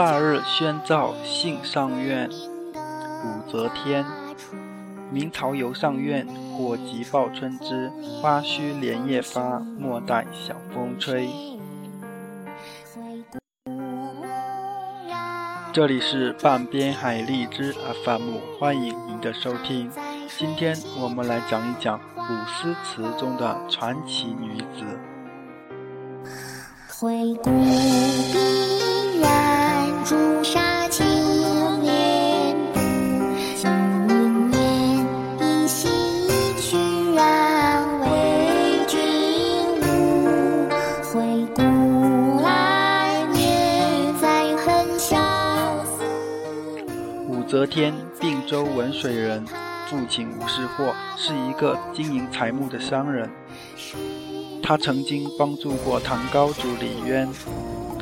腊日宣诏幸上苑，武则天。明朝游上苑，火急报春知，花须连夜发，莫待晓风吹。这里是半边海荔枝 FM，欢迎您的收听。今天我们来讲一讲古诗词中的传奇女子。回顾武则天，并州文水人，父亲武士霍是一个经营财木的商人。他曾经帮助过唐高祖李渊。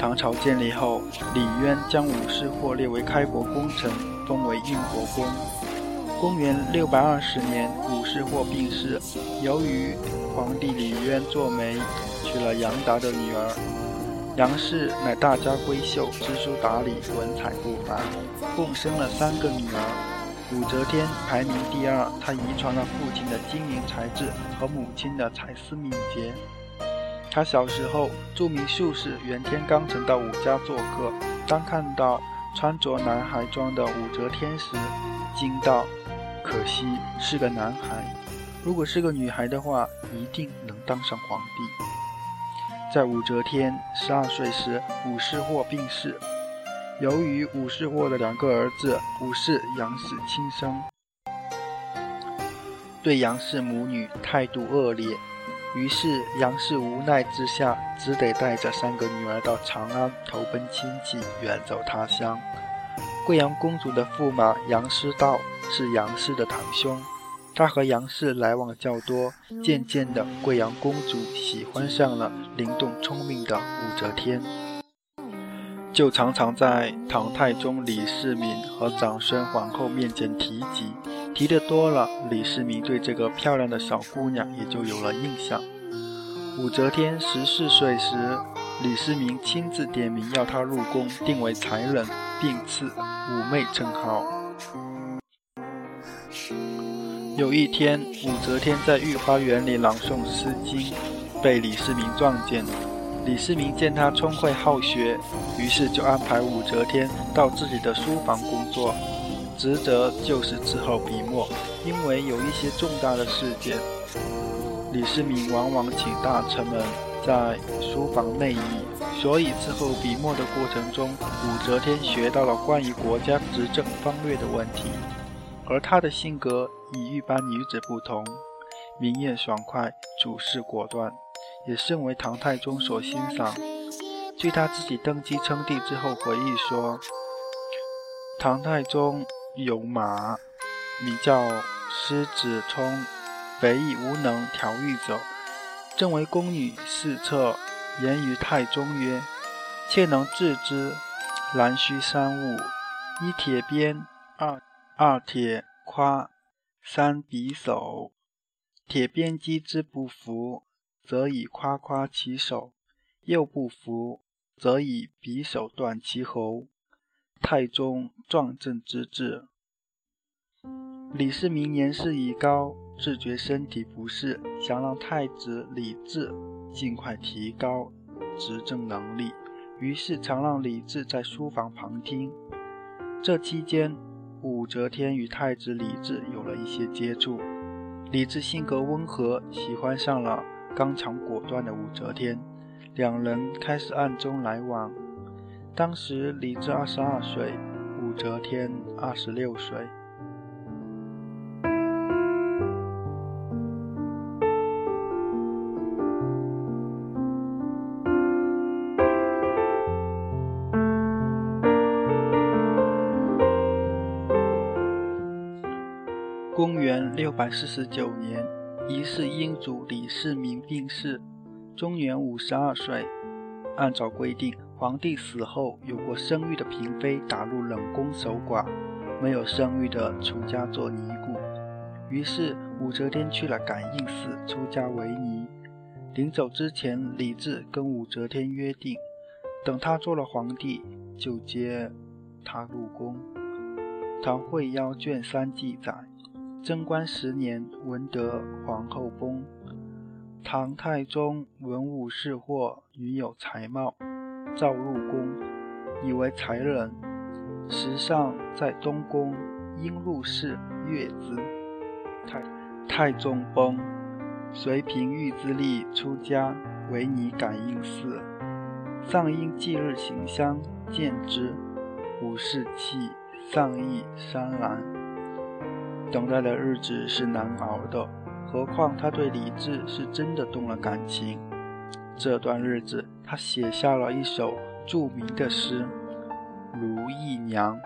唐朝建立后，李渊将武士或列为开国功臣，封为运国公。公元六百二十年，武士或病逝。由于皇帝李渊做媒，娶了杨达的女儿杨氏，乃大家闺秀，知书达理，文采不凡，共生了三个女儿。武则天排名第二，她遗传了父亲的精明才智和母亲的才思敏捷。他小时候，著名术士袁天罡曾到武家做客。当看到穿着男孩装的武则天时，惊道：“可惜是个男孩，如果是个女孩的话，一定能当上皇帝。”在武则天十二岁时，武士霍病逝。由于武士霍的两个儿子武士、杨氏亲生，对杨氏母女态度恶劣。于是杨氏无奈之下，只得带着三个女儿到长安投奔亲戚，远走他乡。贵阳公主的驸马杨师道是杨氏的堂兄，他和杨氏来往较多，渐渐的，贵阳公主喜欢上了灵动聪明的武则天，就常常在唐太宗李世民和长孙皇后面前提及。提的多了，李世民对这个漂亮的小姑娘也就有了印象。武则天十四岁时，李世民亲自点名要她入宫，定为才人，并赐武媚称号。有一天，武则天在御花园里朗诵《诗经》，被李世民撞见。李世民见她聪慧好学，于是就安排武则天到自己的书房工作。职责就是伺候笔墨，因为有一些重大的事件，李世民往往请大臣们在书房内议，所以伺候笔墨的过程中，武则天学到了关于国家执政方略的问题。而她的性格与一般女子不同，明艳爽快，处事果断，也甚为唐太宗所欣赏。据她自己登基称帝之后回忆说，唐太宗。有马，名叫狮子冲，北以无能调御走。正为宫女侍侧，言于太宗曰：“妾能治之。然须三物：一铁鞭，二二铁夸，三匕首。铁鞭击之不服，则以夸夸其手；又不服，则以匕首断其喉。”太宗壮正之治。李世民年事已高，自觉身体不适，想让太子李治尽快提高执政能力，于是常让李治在书房旁听。这期间，武则天与太子李治有了一些接触。李治性格温和，喜欢上了刚强果断的武则天，两人开始暗中来往。当时李治二十二岁，武则天二十六岁。公元六百四十九年，疑似英祖李世民病逝，终年五十二岁。按照规定，皇帝死后，有过生育的嫔妃打入冷宫守寡，没有生育的出家做尼姑。于是武则天去了感应寺出家为尼。临走之前，李治跟武则天约定，等他做了皇帝，就接他入宫。唐会邀卷三记载：贞观十年，闻得皇后崩。唐太宗文武侍或女有才貌，召入宫，以为才人。时尚在东宫，因入室乐之。太太宗崩，遂凭御之力出家，为尼感应寺。上因忌日行香，见之，无士气。丧意潸然，等待的日子是难熬的，何况他对李治是真的动了感情。这段日子，他写下了一首著名的诗《如意娘》：“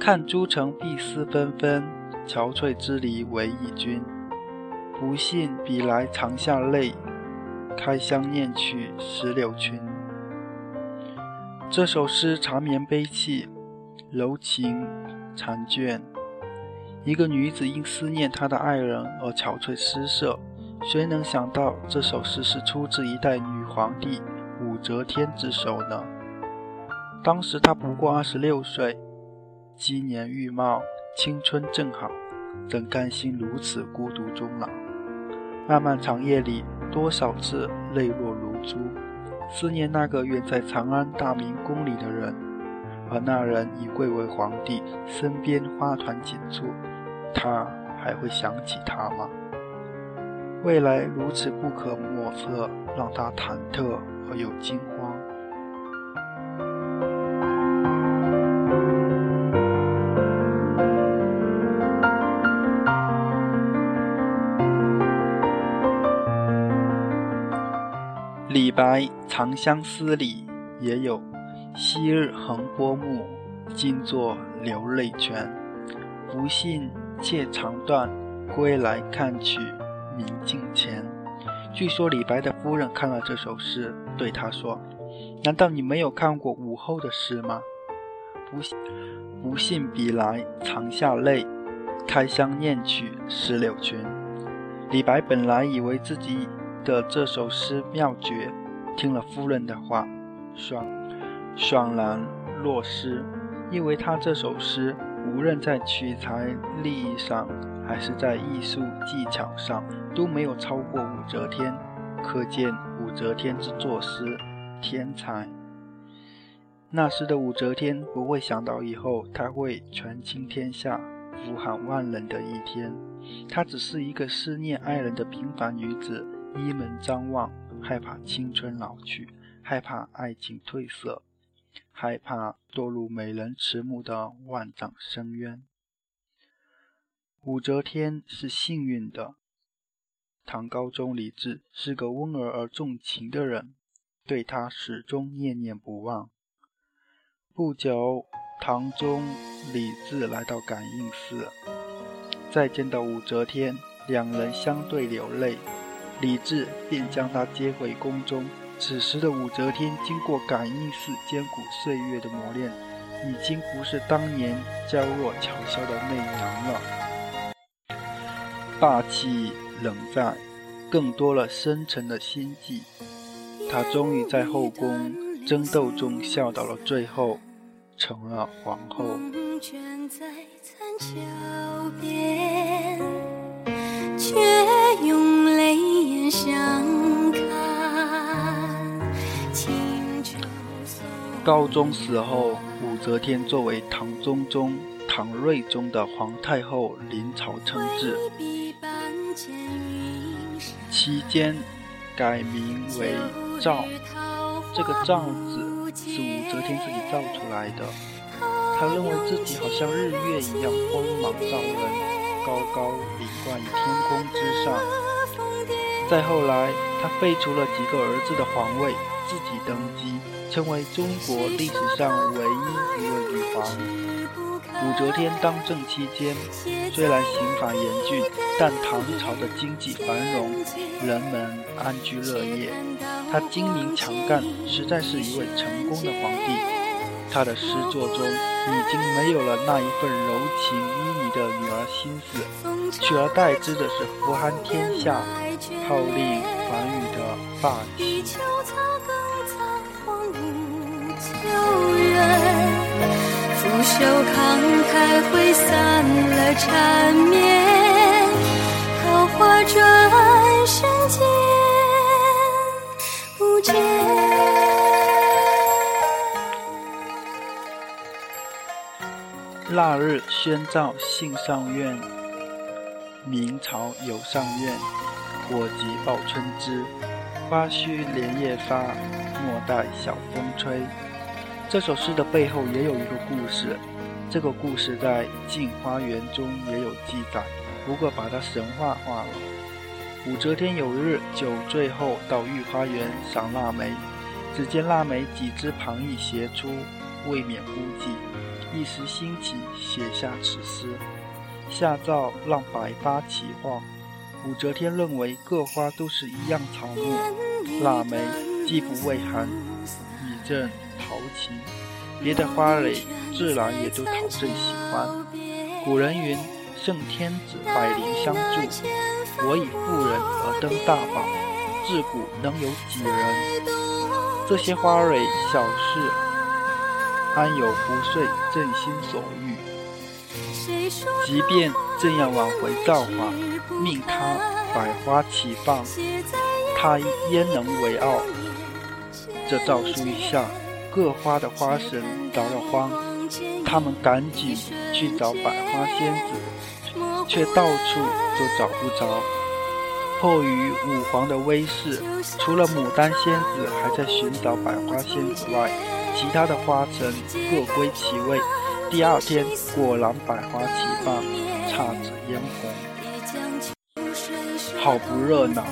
看朱城碧丝纷纷，憔悴之离为忆君。不信比来长下泪，开箱念去石榴裙。”这首诗缠绵悲戚。柔情残卷，一个女子因思念她的爱人而憔悴失色，谁能想到这首诗是出自一代女皇帝武则天之手呢？当时她不过二十六岁，鸡年玉貌，青春正好，怎甘心如此孤独终老？漫漫长夜里，多少次泪落如珠，思念那个远在长安大明宫里的人。而那人已贵为皇帝，身边花团锦簇，他还会想起他吗？未来如此不可莫测，让他忐忑而又惊慌。李白《长相思》里也有。昔日横波目，今作流泪泉。不信妾长断，归来看取明镜前。据说李白的夫人看了这首诗，对他说：“难道你没有看过武后的诗吗？”不信，不信比来长下泪，开箱念取石榴裙。李白本来以为自己的这首诗妙绝，听了夫人的话，爽。爽然若失，因为他这首诗无论在取材立意上，还是在艺术技巧上，都没有超过武则天，可见武则天之作诗天才。那时的武则天不会想到以后她会权倾天下、俯瞰万人的一天，她只是一个思念爱人的平凡女子，依门张望，害怕青春老去，害怕爱情褪色。害怕堕入美人迟暮的万丈深渊。武则天是幸运的，唐高宗李治是个温柔而重情的人，对他始终念念不忘。不久，唐宗李治来到感应寺，再见到武则天，两人相对流泪，李治便将她接回宫中。此时的武则天，经过感应寺艰苦岁月的磨练，已经不是当年娇弱巧笑的媚娘了。霸气冷战，更多了深沉的心计。她终于在后宫争斗中笑到了最后，成了皇后。高宗死后，武则天作为唐中宗唐睿宗的皇太后临朝称制，期间改名为赵。这个赵字是武则天自己造出来的。她认为自己好像日月一样光芒照人，高高凌冠于天空之上。再后来，她废除了几个儿子的皇位，自己登基。成为中国历史上唯一一位女皇。武则天当政期间，虽然刑法严峻，但唐朝的经济繁荣，人们安居乐业。他精明强干，实在是一位成功的皇帝。他的诗作中已经没有了那一份柔情旖旎的女儿心思，取而代之的是俯瞰天下、号令寰宇的霸气。拂袖慷慨挥散了缠绵，桃花转瞬间不见。腊日宣诏幸上苑，明朝有上苑，火急报春枝，花须连夜发，莫待晓风吹。这首诗的背后也有一个故事，这个故事在《镜花缘》中也有记载，不过把它神话化了。武则天有日酒醉后到御花园赏腊梅，只见腊梅几枝旁逸斜出，未免孤寂，一时兴起，写下此诗，下诏让百花齐放。武则天认为各花都是一样草木，腊梅既不畏寒，以正。陶情，别的花蕾自然也都讨朕喜欢。古人云：“圣天子，百灵相助。”我以妇人而登大宝，自古能有几人？这些花蕊小事，安有不遂朕心所欲？即便朕要挽回造化，命他百花齐放，他焉能为傲？这诏书一下。各花的花神着了慌，他们赶紧去找百花仙子，却到处都找不着。迫于武皇的威势，除了牡丹仙子还在寻找百花仙子外，其他的花神各归其位。第二天果然百花齐放，姹紫嫣红，好不热闹。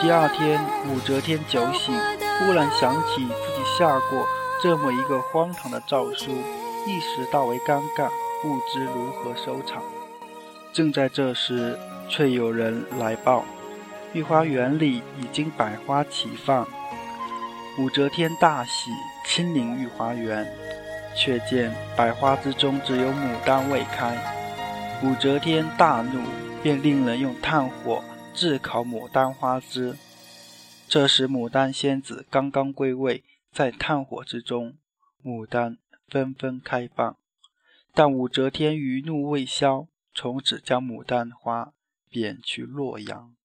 第二天武则天酒醒，忽然想起自己。下过这么一个荒唐的诏书，一时大为尴尬，不知如何收场。正在这时，却有人来报：御花园里已经百花齐放。武则天大喜，亲临御花园，却见百花之中只有牡丹未开。武则天大怒，便令人用炭火炙烤牡丹花枝。这时，牡丹仙子刚刚归位。在炭火之中，牡丹纷纷开放，但武则天余怒未消，从此将牡丹花贬去洛阳。